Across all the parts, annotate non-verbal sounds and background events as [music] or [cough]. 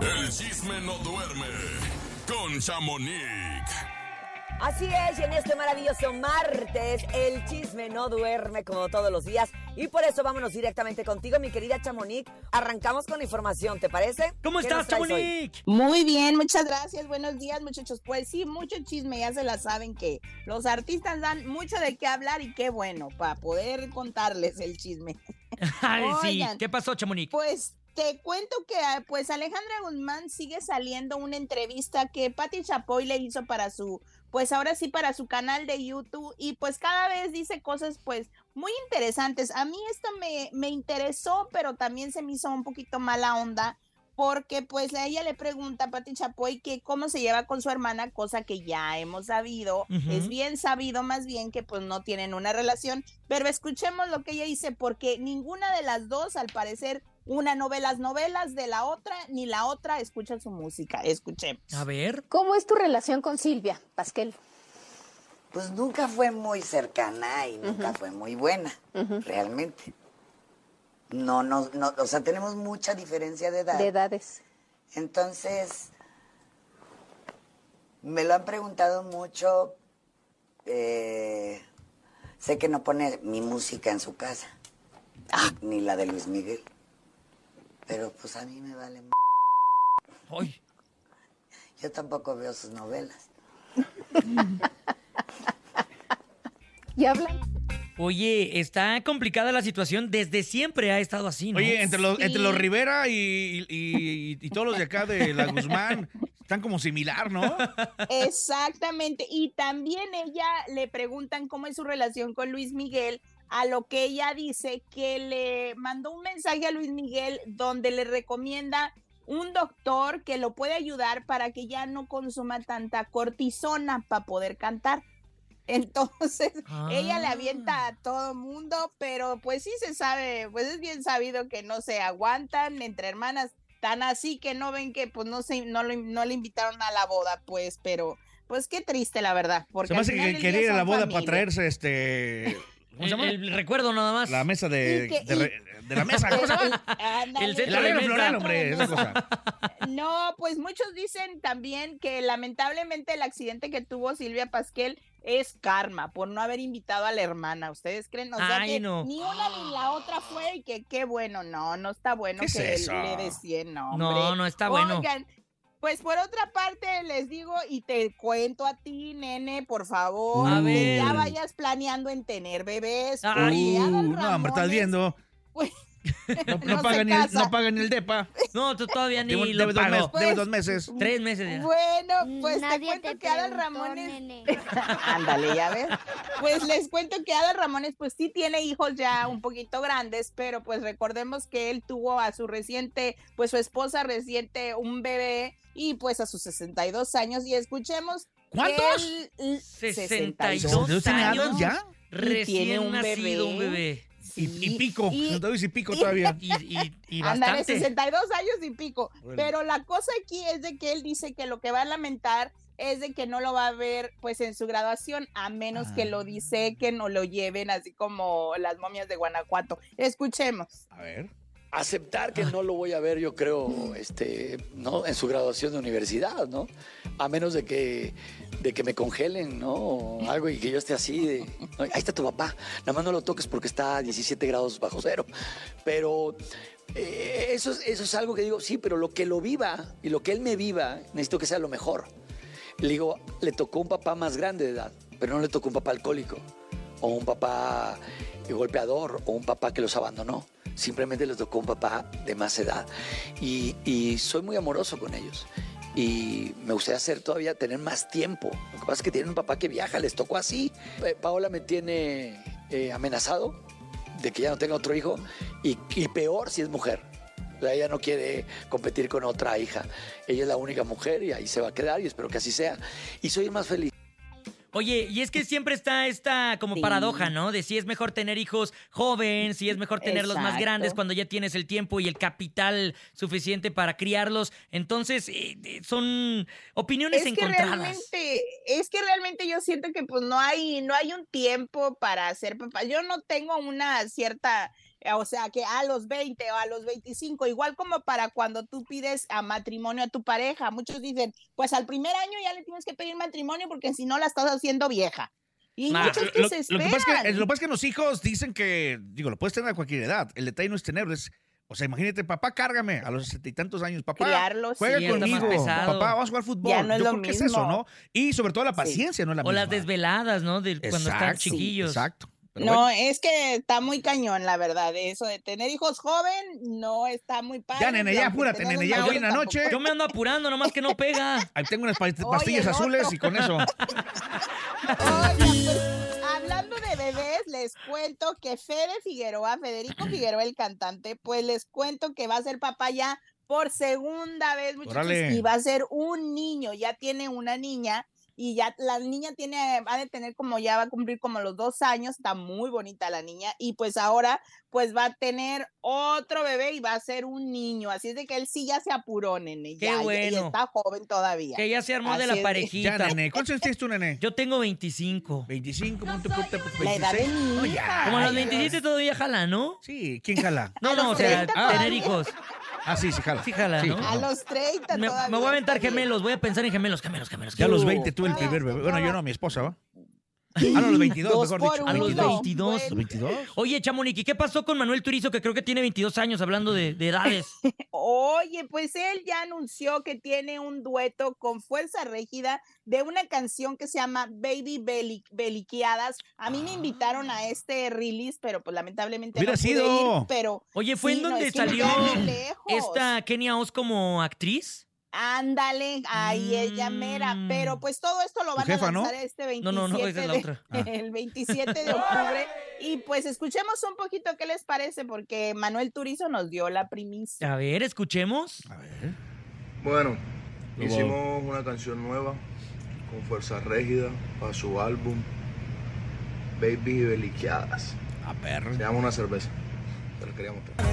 El chisme no duerme con Chamonix. Así es, y en este maravilloso martes, el chisme no duerme como todos los días. Y por eso vámonos directamente contigo, mi querida Chamonix. Arrancamos con la información, ¿te parece? ¿Cómo ¿Qué estás? Chamonix? Muy bien, muchas gracias. Buenos días, muchachos. Pues sí, mucho chisme, ya se la saben que los artistas dan mucho de qué hablar y qué bueno para poder contarles el chisme. [laughs] Ay, sí. Oigan. ¿Qué pasó, Chamonix? Pues te cuento que ah, pues Alejandra Guzmán sigue saliendo una entrevista que Patti Chapoy le hizo para su pues ahora sí para su canal de YouTube y pues cada vez dice cosas pues muy interesantes. A mí esto me, me interesó, pero también se me hizo un poquito mala onda porque pues a ella le pregunta a Patti Chapoy que cómo se lleva con su hermana, cosa que ya hemos sabido, Ujú. es bien sabido más bien que pues no tienen una relación, pero escuchemos lo que ella dice porque ninguna de las dos al parecer una no ve las novelas de la otra ni la otra escucha su música, escuchemos. A ver. ¿Cómo es tu relación con Silvia, Pasquel? Pues nunca fue muy cercana y nunca fue muy buena, realmente. No, no, no, o sea, tenemos mucha diferencia de edad. De edades. Entonces, me lo han preguntado mucho. eh, sé que no pone mi música en su casa, ni la de Luis Miguel. Pero pues a mí me vale. m- Ay, Yo tampoco veo sus novelas. [laughs] ¿Y hablan? Oye, está complicada la situación. Desde siempre ha estado así, ¿no? Oye, entre los, entre los. Rivera y, y- y todos los de acá de la Guzmán están como similar, ¿no? Exactamente. Y también ella le preguntan cómo es su relación con Luis Miguel, a lo que ella dice que le mandó un mensaje a Luis Miguel donde le recomienda un doctor que lo puede ayudar para que ya no consuma tanta cortisona para poder cantar. [laughs] Entonces, ella le Ah. avienta a todo mundo, pero pues sí se sabe, pues es bien sabido que no se aguantan entre hermanas, tan así que no ven que pues no se, no, lo- no le invitaron a la boda, pues, pero pues qué triste la verdad, porque Se me hace que quería ir a la boda para traerse este. ¿Cómo se El, llama? el recuerdo nada más. La mesa de, Y que- de, re- de la mesa. ¿Cómo se llama? Ándale, El El centro de floral, hombre, esa [laughs] cosa. No, pues muchos dicen también que lamentablemente el accidente que tuvo Silvia Pasquel es karma por no haber invitado a la hermana. ¿Ustedes creen? O sea Ay, que no. ni una ni la otra fue y que qué bueno. No, no está bueno ¿Qué es que eso? le decían, no, No, hombre. no está bueno. Pues por otra parte les digo y te cuento a ti, nene, por favor, A que ver. ya vayas planeando en tener bebés. Ay. Adal Uh, no, hombre, estás viendo. [laughs] pues, No, no [laughs] no se pagan ni el, no pagan ni el DEPA. No, tú todavía ni Debe, lo debe dos meses, debe Pues, dos meses. Tres meses ya. Bueno, pues te Nadie cuento te que Adal Ramones. [laughs] Ándale, ya ves. Pues les cuento que Adal Ramones, pues sí tiene hijos ya un poquito grandes, pero pues recordemos que él tuvo a su reciente, pues su esposa reciente, un bebé, y pues a sus 62 años, y escuchemos. ¿Cuántos? él- 62 ¿No tiene años. años ya? Recién tiene un nacido un bebé. Y, y pico. y- No te doy si pico y- todavía. [laughs] Y, y, y bastante. 62 años y pico. Pero la cosa aquí es de que él dice que lo que va a lamentar es de que no lo va a ver pues en su graduación, a menos que Ah. lo disequen o lo lleven así como las momias de Guanajuato. Escuchemos. A ver. Aceptar que no lo voy a ver, yo creo, este, ¿no? En su graduación de universidad, ¿no? A menos de que, de que me congelen, ¿no? O algo y que yo esté así de, "No, ahí está tu papá, nada más no lo toques porque está a 17 grados bajo cero. Pero eh, eso, es- eso es algo que digo, sí, pero lo que lo viva y lo que él me viva, necesito que sea lo mejor. Le digo, le tocó un papá más grande de edad, pero no le tocó un papá alcohólico o un papá golpeador o un papá que los abandonó. Simplemente les tocó un papá de más edad. Y, soy muy amoroso con ellos. Y me gustaría hacer todavía, tener más tiempo. Lo que pasa es que tienen un papá que viaja, les tocó así. Eh, Paola me tiene eh, amenazado de que ya no tenga otro hijo. Y, y peor si es mujer. O sea, ella no quiere competir con otra hija. Ella es la única mujer y ahí se va a quedar y espero que así sea. Y soy el más feliz. Oye, y es que siempre está esta como Sí. paradoja, ¿no? De si es mejor tener hijos jóvenes, si es mejor tenerlos más grandes cuando ya tienes el tiempo y el capital suficiente para criarlos. Entonces, eh, eh, son opiniones es que encontradas. realmente, es que realmente yo siento que pues no hay, no hay un tiempo para ser papá. Yo no tengo una cierta o sea, que a los 20 o a los 25, igual como para cuando tú pides a matrimonio a tu pareja, muchos dicen, pues al primer año ya le tienes que pedir matrimonio porque si no la estás haciendo vieja. Y Ma, muchos que Lo, se lo que pasa es que, esperan. lo que pasa es que los hijos dicen que, digo, lo puedes tener a cualquier edad. El detalle no es tenerlo, es, o sea, imagínate, papá, cárgame a los sesenta y tantos años, papá, Criarlos, juega sí, conmigo, papá, vamos a jugar fútbol. Ya no es Yo lo creo que es mismo. eso, ¿no? Y sobre todo la Sí. paciencia no es la O las desveladas, ¿no? De cuando están chiquillos. Exacto. Pero no, bueno, es que está muy cañón, la verdad. Eso de tener hijos joven no está muy padre. Ya, nene, ya, apúrate, nene, ya, hoy en la noche. Yo me ando apurando, nomás que no pega. [laughs] ahí tengo unas Oye, pastillas azules otro. y con eso. [laughs] Oigan, pues, hablando de bebés, les cuento que Fede Figueroa, Federico Figueroa, el cantante, pues les cuento que va a ser papá ya por segunda vez, muchachos, Órale. y va a ser un niño, ya tiene una niña. Y ya la niña tiene, va de tener como ya va a cumplir como los dos años, está muy bonita la niña, y pues ahora pues va a tener otro bebé y va a ser un niño, así es de que él sí ya se apuró, nene, Qué ya, y bueno. está joven todavía. Que ya se armó de la parejita. Ya, nene. ¿Cuántos años tienes tú, nene? Yo tengo 25. 25, punto, punto, punto, La edad de 26. mi No, hija. ya. Como a los Ay, 27 todavía jala, ¿no? Sí, ¿quién jala? No, A no, o sea, 30 tener hijos. Ah, sí, sí jala. Sí jala, ¿no? A los 30 Me, todavía me voy a aventar gemelos, voy a pensar en gemelos, gemelos, gemelos. Ya a los gemelos. 20 tuve el primer bebé. Bueno, yo no, mi esposa, ¿va? Ah, Sí, no, los 22, dos mejor por dicho. A los uno. 22. ¿Los Bueno, 22? Oye, Chamonix, ¿y qué pasó con Manuel Turizo, que creo que tiene 22 años, hablando de, de edades? [laughs] Oye, pues él ya anunció que tiene un dueto con Fuerza Régida de una canción que se llama Baby Beli- Beliqueadas. A mí me invitaron a este release, pero pues lamentablemente Hubiera no pude sido. ir, pero Oye, ¿fue sí, en no, donde es que me salió esta Kenia Oz como actriz? Ándale, ahí ella mera, Mm. pero pues todo esto lo van jefa, a ¿no? lanzar este 27 No, no, no, esa es la de- otra. Ah. [laughs] el 27 de octubre y pues escuchemos un poquito qué les parece porque Manuel Turizo nos dio la primicia. A ver, escuchemos. A ver. Bueno, Lo hicimos una canción nueva con Fuerza Régida para su álbum Baby Beliqueadas. A perro. Se llama una cerveza. Te la quería mostrar.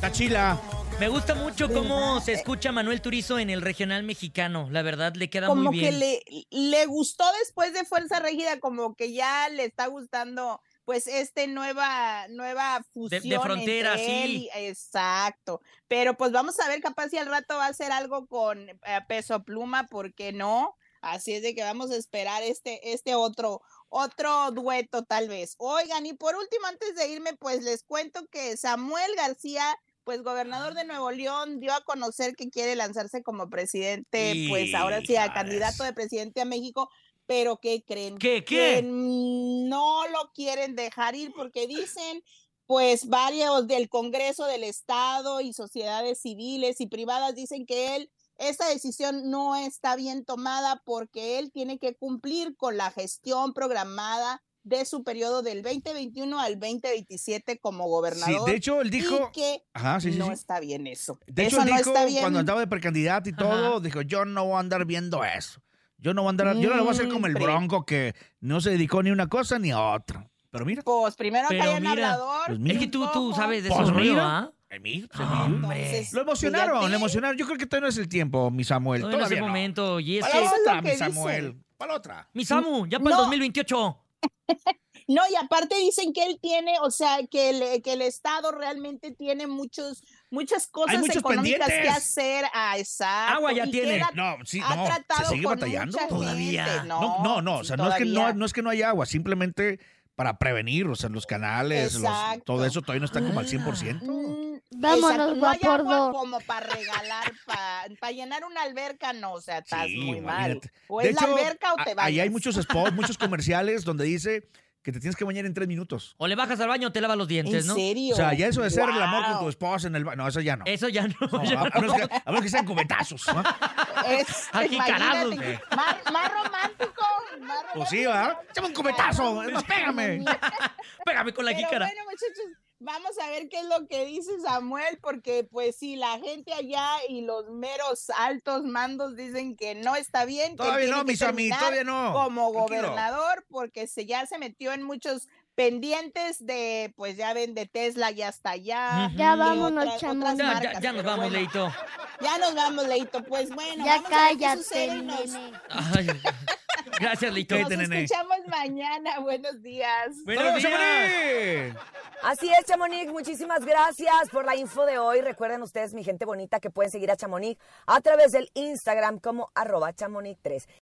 Tachila. Me gusta mucho cómo se escucha Manuel Turizo en el regional mexicano. La verdad, le queda como muy que bien. le, le gustó después de Fuerza Régida, como que ya le está gustando pues este nueva nueva fusión frontera, entre él sí. exacto. Pero pues vamos a ver capaz si al rato va a hacer algo con eh, Peso Pluma, porque no? Así es de que vamos a esperar este este otro otro dueto tal vez. Oigan, y por último antes de irme pues les cuento que Samuel García pues gobernador de Nuevo León dio a conocer que quiere lanzarse como presidente, pues ahora sí, a candidato de presidente a México, pero ¿qué creen? ¿Qué, Que qué? no lo quieren dejar ir porque dicen, pues varios del Congreso del Estado y sociedades civiles y privadas dicen que él, esta decisión no está bien tomada porque él tiene que cumplir con la gestión programada de su periodo del 2021 al 2027 como Sí, gobernador. de hecho, él dijo. y que Ajá, sí, sí. no sí. está bien eso. De hecho, eso él no dijo está bien. cuando andaba de precandidato y todo, Ajá. dijo, yo no voy a andar viendo eso. Yo no voy a andar, yo no le voy a hacer como el Mm, pre- bronco que no se dedicó ni a una cosa ni a otra. Pero mira, Pues primero cae en mira, hablador. pues Es mira. que tú, tú sabes de Pues eso, mira. ¿ah? Ah. Entonces, Lo emocionaron, lo emocionaron. Yo creo que todavía no es el tiempo, mi Samuel. Todavía no es Todavía el no. momento. Y es Para que, la otra, mi que Samuel. Para la otra. mi Samu, ya para el No. 2028. [laughs] No, y aparte dicen que él tiene, o sea, que el, que el Estado realmente tiene muchos, muchas cosas muchos económicas que pendientes. hacer. Ah, exacto. Agua ya y que tiene. No, sí, ha no. Se tratado sigue con batallando. mucha Todavía. gente, No, no, no. O sí, sea, no es, que no, no es que no haya agua, simplemente para prevenir, o sea, los canales, los- todo eso todavía no está como al 100%. Mm, Vámonos, exacto, no hay Guapordo. agua como para regalar, para llenar una alberca, no, o sea, estás Sí, muy mal. imagínate. O De es la hecho, alberca o te ahí bañas. hay muchos spots, muchos comerciales donde dice que te tienes que bañar en tres minutos. O le bajas al baño o te lavas los dientes, ¿En ¿no? serio? O sea, ya eso de ser el amor con tu esposa en el baño. No, eso ya no. Eso ya no. No, ya a, a no. menos que, a menos que sean cubetazos. ¿no? Es, [laughs] más, más romántico. Más Pues sí. ¿va? Échame un cubetazo. Es más, pégame. [laughs] Pégame con la Pero jícara. bueno, muchachos, vamos a ver qué es lo que dice Samuel, porque pues sí, la gente allá y los meros altos mandos dicen que no está bien. que Todavía tiene no, que mis amigos, todavía no. Como Tranquilo. gobernador, porque se, ya se metió en muchos pendientes de, pues ya ven, de Tesla ya está allá. Ya y vámonos, otras- Ya, ya- marcas, ya nos vamos, bueno, Leito. Ya nos vamos, Leito. Pues bueno, Ya vamos a ver qué sucede cállate, y nos, nene. Ay, gracias. Cállate, nos nene. escuchamos mañana. Buenos días. Buenos ¡Saludos, días. Chamonix! Así es, Chamonix. Muchísimas gracias por la info de hoy. Recuerden ustedes, mi gente bonita, que pueden seguir a Chamonix a través del Instagram como arroba chamonix3.